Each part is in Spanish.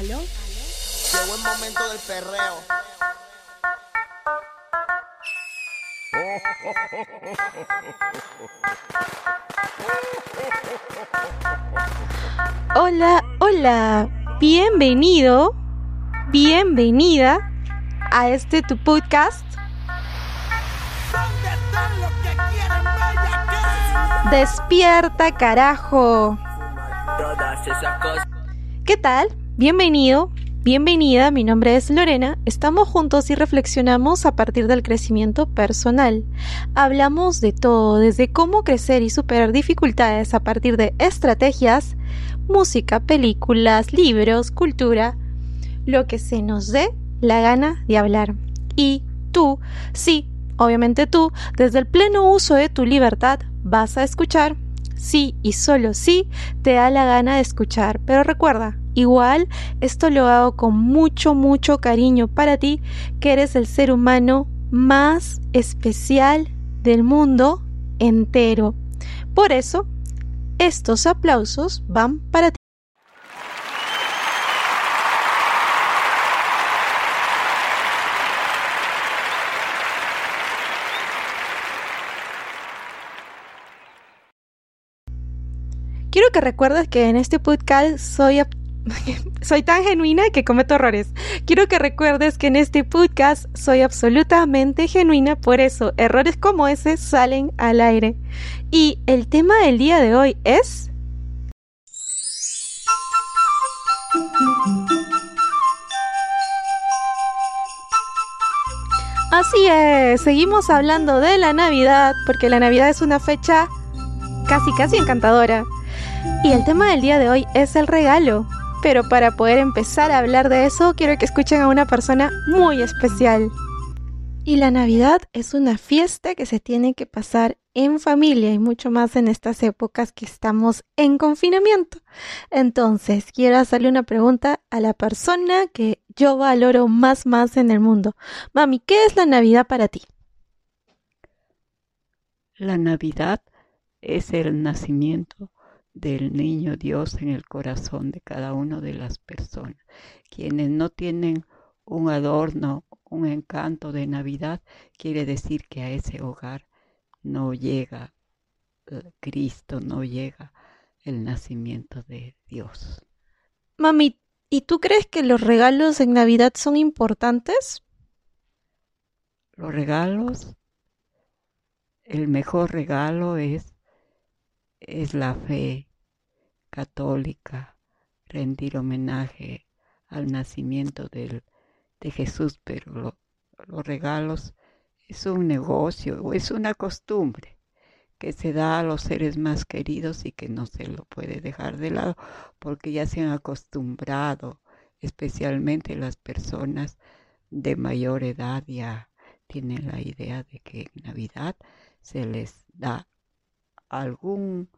¿Aló? Llegó el momento del perreo. Hola, hola. Bienvenido, bienvenida a este tu podcast. Despierta, carajo. Todas esas cosas. ¿Qué tal? Bienvenido, bienvenida, mi nombre es Lorena, estamos juntos y reflexionamos a partir del crecimiento personal. Hablamos de todo, desde cómo crecer y superar dificultades a partir de estrategias, música, películas, libros, cultura, lo que se nos dé la gana de hablar. Y tú, sí, obviamente tú, desde el pleno uso de tu libertad, vas a escuchar. Sí y solo sí te da la gana de escuchar. Pero recuerda, Igual, esto lo hago con mucho, mucho cariño para ti, que eres el ser humano más especial del mundo entero. Por eso, estos aplausos van para ti. Quiero que recuerdes que en este podcast soy soy tan genuina que cometo errores. Quiero que recuerdes que en este podcast soy absolutamente genuina, por eso errores como ese salen al aire. Y el tema del día de hoy es... Así es, seguimos hablando de la Navidad, porque la Navidad es una fecha casi, casi encantadora. Y el tema del día de hoy es el regalo. Pero para poder empezar a hablar de eso, quiero que escuchen a una persona muy especial. Y la Navidad es una fiesta que se tiene que pasar en familia y mucho más en estas épocas que estamos en confinamiento. Entonces, quiero hacerle una pregunta a la persona que yo valoro más más en el mundo. Mami, ¿qué es la Navidad para ti? La Navidad es el nacimiento del niño Dios en el corazón de cada una de las personas. Quienes no tienen un adorno, un encanto de Navidad, quiere decir que a ese hogar no llega eh, Cristo, no llega el nacimiento de Dios. Mami, ¿y tú crees que los regalos en Navidad son importantes? Los regalos, el mejor regalo es es la fe católica, rendir homenaje al nacimiento del, de Jesús, pero los regalos es un negocio o es una costumbre que se da a los seres más queridos y que no se lo puede dejar de lado porque ya se han acostumbrado, especialmente las personas de mayor edad ya tienen la idea de que en Navidad se les da algún,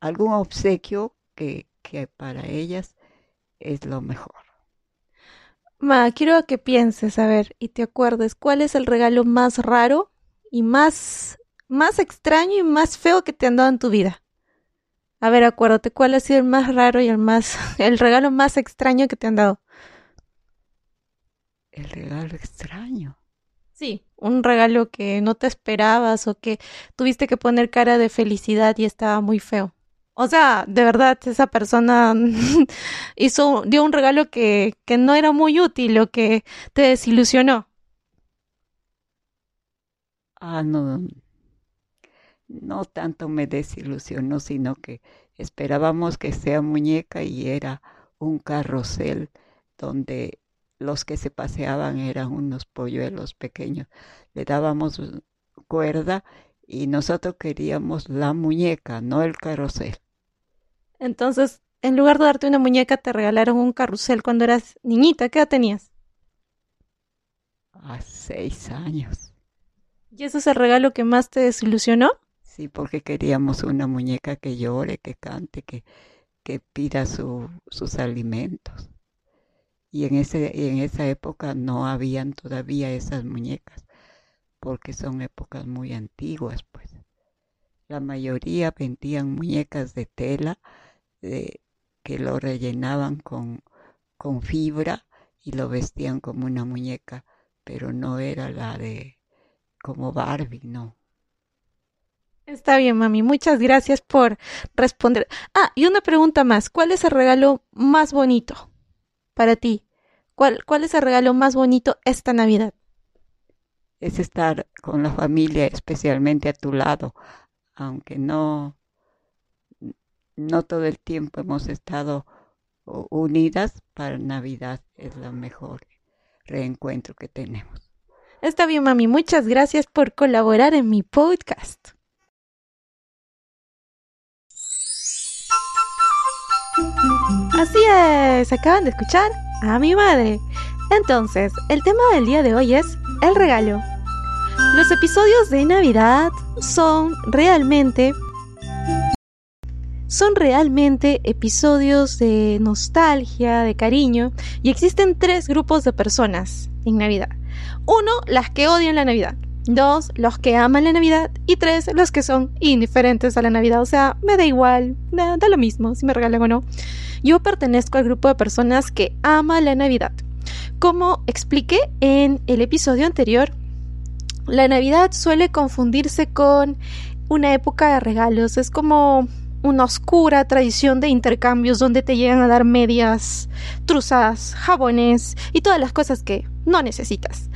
algún obsequio que, que para ellas es lo mejor. Ma, quiero que pienses, a ver, y te acuerdes, ¿cuál es el regalo más raro y más, más extraño y más feo que te han dado en tu vida? A ver, acuérdate, ¿cuál ha sido el más raro y el más, el regalo más extraño que te han dado? El regalo extraño. Sí, un regalo que no te esperabas o que tuviste que poner cara de felicidad y estaba muy feo. O sea, de verdad, esa persona hizo, dio un regalo que, que no era muy útil o que te desilusionó. Ah, no, no tanto me desilusionó, sino que esperábamos que sea muñeca y era un carrusel donde los que se paseaban eran unos polluelos pequeños. Le dábamos cuerda y nosotros queríamos la muñeca, no el carrusel. Entonces, en lugar de darte una muñeca, te regalaron un carrusel cuando eras niñita. ¿Qué edad tenías? A seis años. ¿Y ese es el regalo que más te desilusionó? Sí, porque queríamos una muñeca que llore, que cante, que, que pida su, sus alimentos. Y en, ese, en esa época no habían todavía esas muñecas, porque son épocas muy antiguas, pues. La mayoría vendían muñecas de tela de, que lo rellenaban con, con fibra y lo vestían como una muñeca, pero no era la de como Barbie, no. Está bien, mami. Muchas gracias por responder. Ah, y una pregunta más. ¿Cuál es el regalo más bonito para ti? ¿Cuál, cuál es el regalo más bonito esta Navidad? Es estar con la familia, especialmente a tu lado, aunque no, no todo el tiempo hemos estado unidas, para Navidad es el mejor reencuentro que tenemos. Está bien, mami. Muchas gracias por colaborar en mi podcast. Así es, acaban de escuchar a mi madre. Entonces, el tema del día de hoy es el regalo. Los episodios de Navidad son realmente son realmente episodios de nostalgia, de cariño, y existen tres grupos de personas en Navidad. Uno, las que odian la Navidad. Dos, los que aman la Navidad. Y tres, los que son indiferentes a la Navidad. O sea, me da igual, da, lo mismo si me regalan o no. Yo pertenezco al grupo de personas que ama la Navidad. Como expliqué en el episodio anterior, la Navidad suele confundirse con una época de regalos. Es como una oscura tradición de intercambios donde te llegan a dar medias, truzas, jabones y todas las cosas que no necesitas.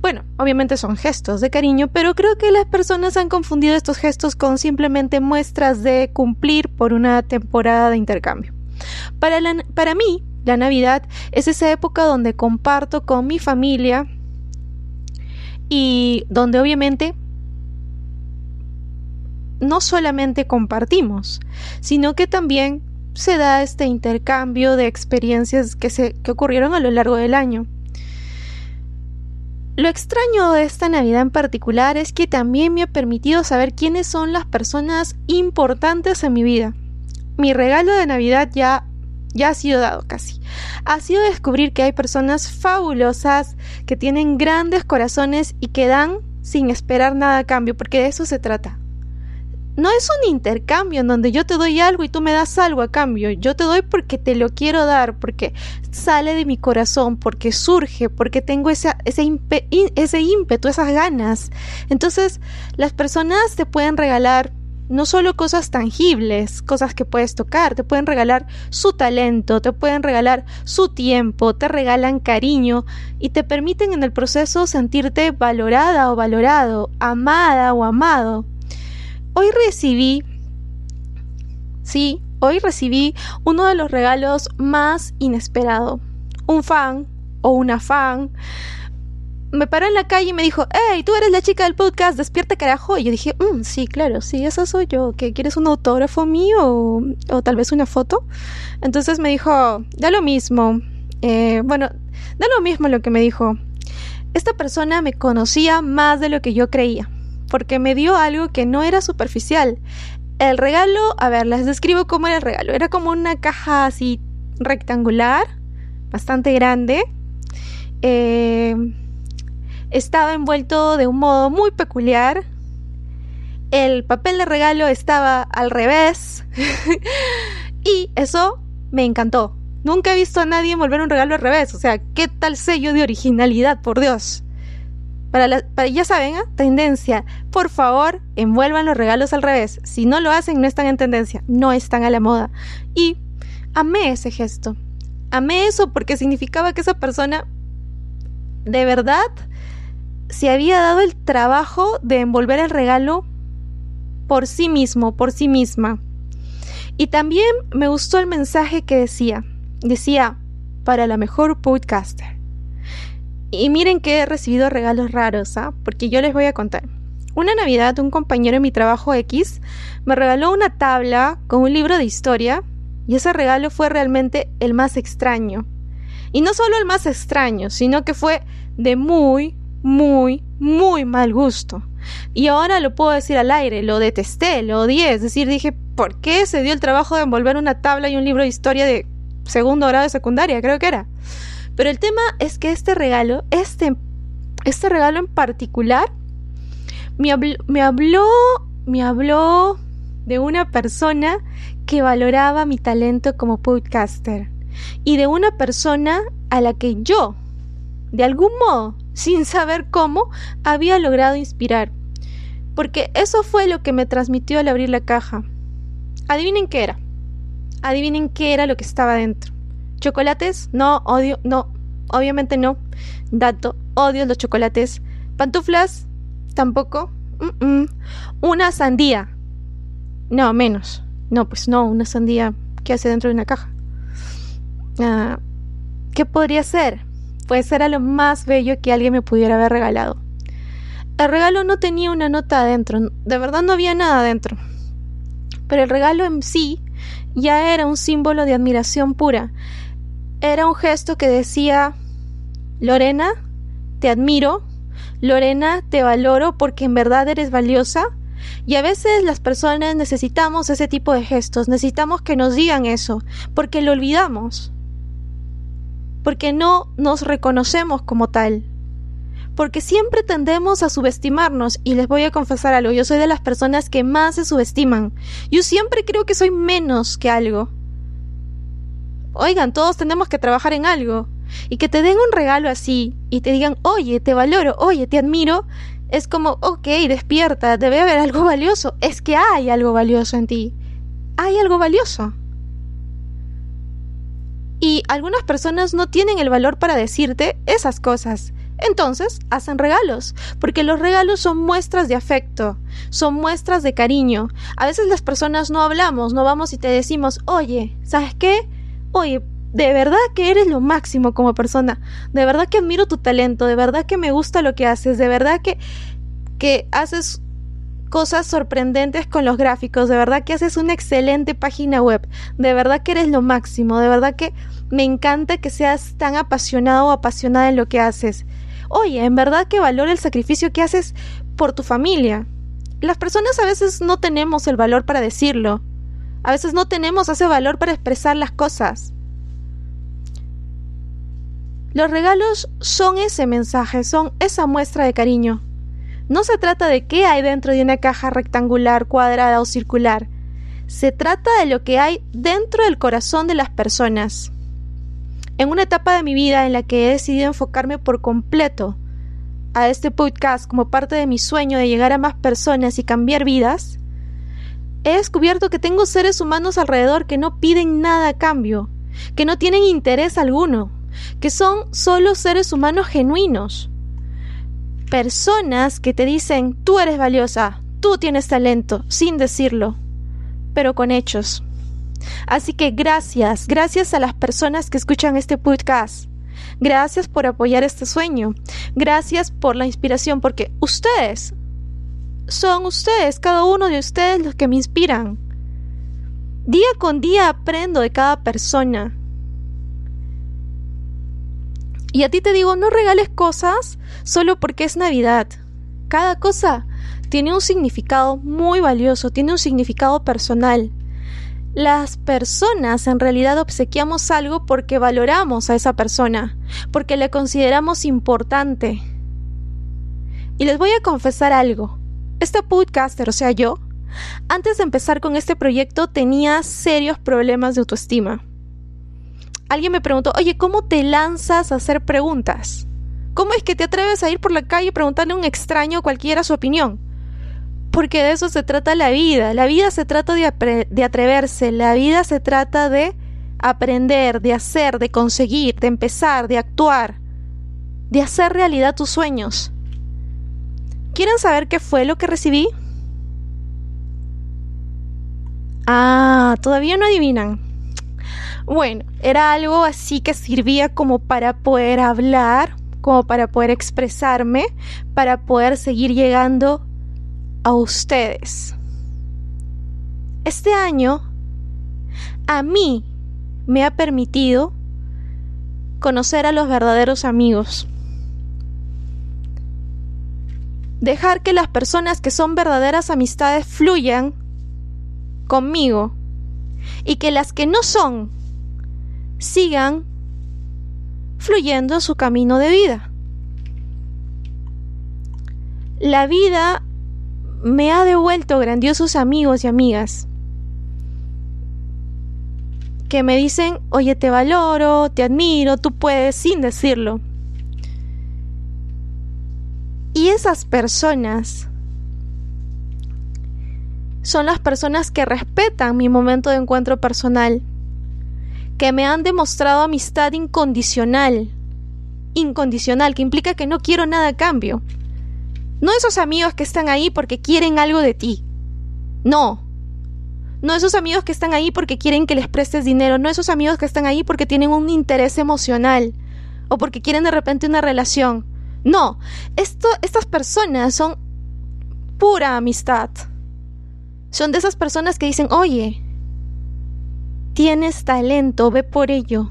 Bueno, obviamente son gestos de cariño, pero creo que las personas han confundido estos gestos con simplemente muestras de cumplir por una temporada de intercambio. Para, para mí, la Navidad es esa época donde comparto con mi familia y donde obviamente no solamente compartimos, sino que también se da este intercambio de experiencias que, se, que ocurrieron a lo largo del año. Lo extraño de esta Navidad en particular es que también me ha permitido saber quiénes son las personas importantes en mi vida. Mi regalo de Navidad ya ya ha sido dado casi. Ha sido descubrir que hay personas fabulosas que tienen grandes corazones y que dan sin esperar nada a cambio, porque de eso se trata. No es un intercambio en donde yo te doy algo y tú me das algo a cambio. Yo te doy porque te lo quiero dar, porque sale de mi corazón, porque surge, porque tengo ese, ese ímpetu, esas ganas. Entonces, las personas te pueden regalar no solo cosas tangibles, cosas que puedes tocar, te pueden regalar su talento, te pueden regalar su tiempo, te regalan cariño y te permiten en el proceso sentirte valorada o valorado, amada o amado. Hoy recibí, sí, hoy recibí uno de los regalos más inesperados. Un fan o una fan me paró en la calle y me dijo, hey, tú eres la chica del podcast, despierta carajo. Y yo dije, mm, sí, claro, sí, esa soy yo. ¿Qué, ¿Quieres un autógrafo mío o, o, tal vez una foto? Entonces me dijo, da lo mismo. Eh, bueno, da lo mismo lo que me dijo. Esta persona me conocía más de lo que yo creía, porque me dio algo que no era superficial. El regalo, a ver, les describo cómo era el regalo. Era como una caja así rectangular, bastante grande. Eh estaba envuelto de un modo muy peculiar. El papel de regalo estaba al revés. y eso me encantó. Nunca he visto a nadie envolver un regalo al revés. O sea, ¿qué tal sello de originalidad, por Dios? Para, para ya saben, ¿eh? tendencia. Por favor, envuelvan los regalos al revés. Si no lo hacen, no están en tendencia. No están a la moda. Y amé ese gesto. Amé eso porque significaba que esa persona de verdad se había dado el trabajo de envolver el regalo por sí mismo, por sí misma. Y también me gustó el mensaje que decía. Decía, para la mejor podcaster. Y miren que he recibido regalos raros, ¿ah? Porque yo les voy a contar. Una Navidad un compañero en mi trabajo X me regaló una tabla con un libro de historia y ese regalo fue realmente el más extraño. Y no solo el más extraño, sino que fue de muy, muy, muy mal gusto. Y ahora lo puedo decir al aire, lo detesté, lo odié, es decir, dije, ¿por qué se dio el trabajo de envolver una tabla y un libro de historia de segundo grado de secundaria? Creo que era. Pero el tema es que este regalo, este, este regalo en particular, me habló, me habló, me habló de una persona que valoraba mi talento como podcaster y de una persona a la que yo, de algún modo, sin saber cómo, había logrado inspirar. Porque eso fue lo que me transmitió al abrir la caja. Adivinen qué era. Adivinen qué era lo que estaba dentro. ¿Chocolates? No, odio, no, obviamente no. Dato, odio los chocolates. ¿Pantuflas? Tampoco. Una sandía. No, menos. No, pues no, una sandía que hace dentro de una caja. Ah, ¿Qué podría ser? Pues era lo más bello que alguien me pudiera haber regalado. El regalo no tenía una nota adentro, de verdad no había nada adentro. Pero el regalo en sí ya era un símbolo de admiración pura. Era un gesto que decía, Lorena, te admiro, Lorena, te valoro porque en verdad eres valiosa. Y a veces las personas necesitamos ese tipo de gestos, necesitamos que nos digan eso, porque lo olvidamos porque no nos reconocemos como tal. Porque siempre tendemos a subestimarnos y les voy a confesar algo, yo soy de las personas que más se subestiman. Yo siempre creo que soy menos que algo. Oigan, todos tenemos que trabajar en algo. Y que te den un regalo así y te digan, oye, te valoro, oye, te admiro, es como, ok, despierta, debe haber algo valioso. Es que hay algo valioso en ti. Hay algo valioso. Y algunas personas no tienen el valor para decirte esas cosas. Entonces, hacen regalos, porque los regalos son muestras de afecto, son muestras de cariño. A veces las personas no hablamos, no vamos y te decimos, oye, ¿sabes qué? Oye, de verdad que eres lo máximo como persona, de verdad que admiro tu talento, de verdad que me gusta lo que haces, de verdad que, que haces cosas sorprendentes con los gráficos, de verdad que haces una excelente página web, de verdad que eres lo máximo, de verdad que me encanta que seas tan apasionado o apasionada en lo que haces. Oye, en verdad que valora el sacrificio que haces por tu familia. Las personas a veces no tenemos el valor para decirlo. A veces no tenemos ese valor para expresar las cosas. Los regalos son ese mensaje, son esa muestra de cariño. No se trata de qué hay dentro de una caja rectangular, cuadrada o circular. Se trata de lo que hay dentro del corazón de las personas. En una etapa de mi vida en la que he decidido enfocarme por completo a este podcast como parte de mi sueño de llegar a más personas y cambiar vidas, he descubierto que tengo seres humanos alrededor que no piden nada a cambio, que no tienen interés alguno, que son solo seres humanos genuinos personas que te dicen tú eres valiosa, tú tienes talento, sin decirlo, pero con hechos. Así que gracias, gracias a las personas que escuchan este podcast. Gracias por apoyar este sueño. Gracias por la inspiración, porque ustedes son ustedes, cada uno de ustedes los que me inspiran. Día con día aprendo de cada persona. Y a ti te digo, no regales cosas solo porque es Navidad. Cada cosa tiene un significado muy valioso, tiene un significado personal. Las personas en realidad obsequiamos algo porque valoramos a esa persona, porque le consideramos importante. Y les voy a confesar algo. Este podcaster, o sea yo, antes de empezar con este proyecto tenía serios problemas de autoestima alguien me preguntó, oye, ¿cómo te lanzas a hacer preguntas? ¿Cómo es que te atreves a ir por la calle y preguntarle a un extraño cualquiera su opinión? Porque de eso se trata la vida. La vida se trata de, de atreverse, la vida se trata de aprender, de hacer, de conseguir, de empezar, de actuar, de hacer realidad tus sueños. ¿Quieren saber qué fue lo que recibí? Ah, todavía no adivinan. Bueno, era algo así que servía como para poder hablar, como para poder expresarme, para poder seguir llegando a ustedes. Este año a mí me ha permitido conocer a los verdaderos amigos. Dejar que las personas que son verdaderas amistades fluyan conmigo y que las que no son sigan fluyendo su camino de vida. La vida me ha devuelto grandiosos amigos y amigas que me dicen, oye, te valoro, te admiro, tú puedes sin decirlo. Y esas personas son las personas que respetan mi momento de encuentro personal, que me han demostrado amistad incondicional, incondicional, que implica que no quiero nada a cambio. No esos amigos que están ahí porque quieren algo de ti. No. No esos amigos que están ahí porque quieren que les prestes dinero. No esos amigos que están ahí porque tienen un interés emocional. O porque quieren de repente una relación. No. Esto, estas personas son pura amistad. Son de esas personas que dicen, oye, tienes talento, ve por ello.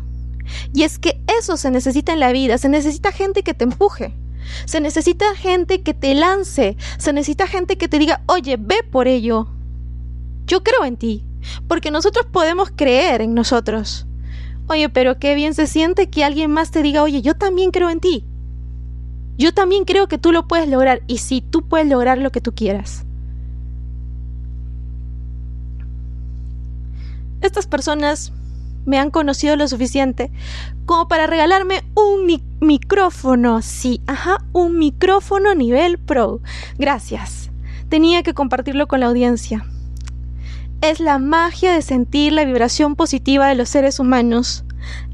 Y es que eso se necesita en la vida. Se necesita gente que te empuje. Se necesita gente que te lance, se necesita gente que te diga, oye, ve por ello. Yo creo en ti, porque nosotros podemos creer en nosotros. Oye, pero qué bien se siente que alguien más te diga, oye, yo también creo en ti. Yo también creo que tú lo puedes lograr y si tú puedes lograr lo que tú quieras. Estas personas me han conocido lo suficiente como para regalarme un micrófono. Sí, ajá, un micrófono nivel pro. Gracias. Tenía que compartirlo con la audiencia. Es la magia de sentir la vibración positiva de los seres humanos.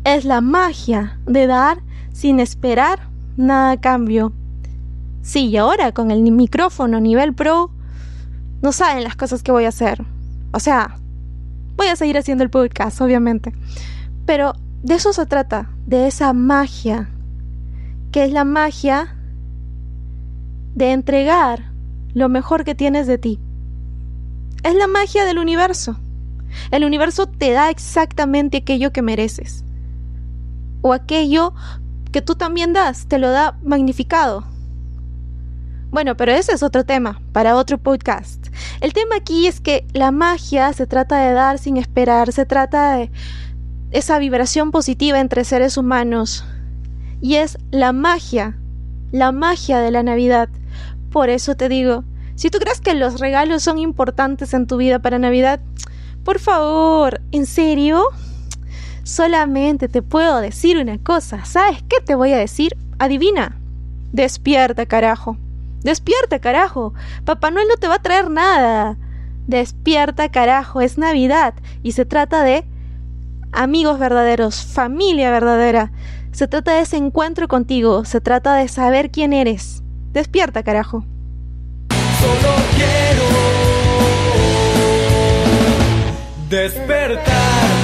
Es la magia de dar sin esperar nada a cambio. Sí, y ahora con el micrófono nivel pro, no saben las cosas que voy a hacer. O sea, Voy a seguir haciendo el podcast, obviamente. Pero de eso se trata, de esa magia, que es la magia de entregar lo mejor que tienes de ti. Es la magia del universo. El universo te da exactamente aquello que mereces. O aquello que tú también das, te lo da magnificado. Bueno, pero ese es otro tema, para otro podcast. El tema aquí es que la magia se trata de dar sin esperar, se trata de esa vibración positiva entre seres humanos. Y es la magia, la magia de la Navidad. Por eso te digo, si tú crees que los regalos son importantes en tu vida para Navidad, por favor, ¿en serio? Solamente te puedo decir una cosa. ¿Sabes qué te voy a decir? Adivina. Despierta, carajo. Despierta, carajo. Papá Noel no te va a traer nada. Despierta, carajo. Es Navidad y se trata de amigos verdaderos, familia verdadera. Se trata de ese encuentro contigo. Se trata de saber quién eres. Despierta, carajo. Solo quiero despertar.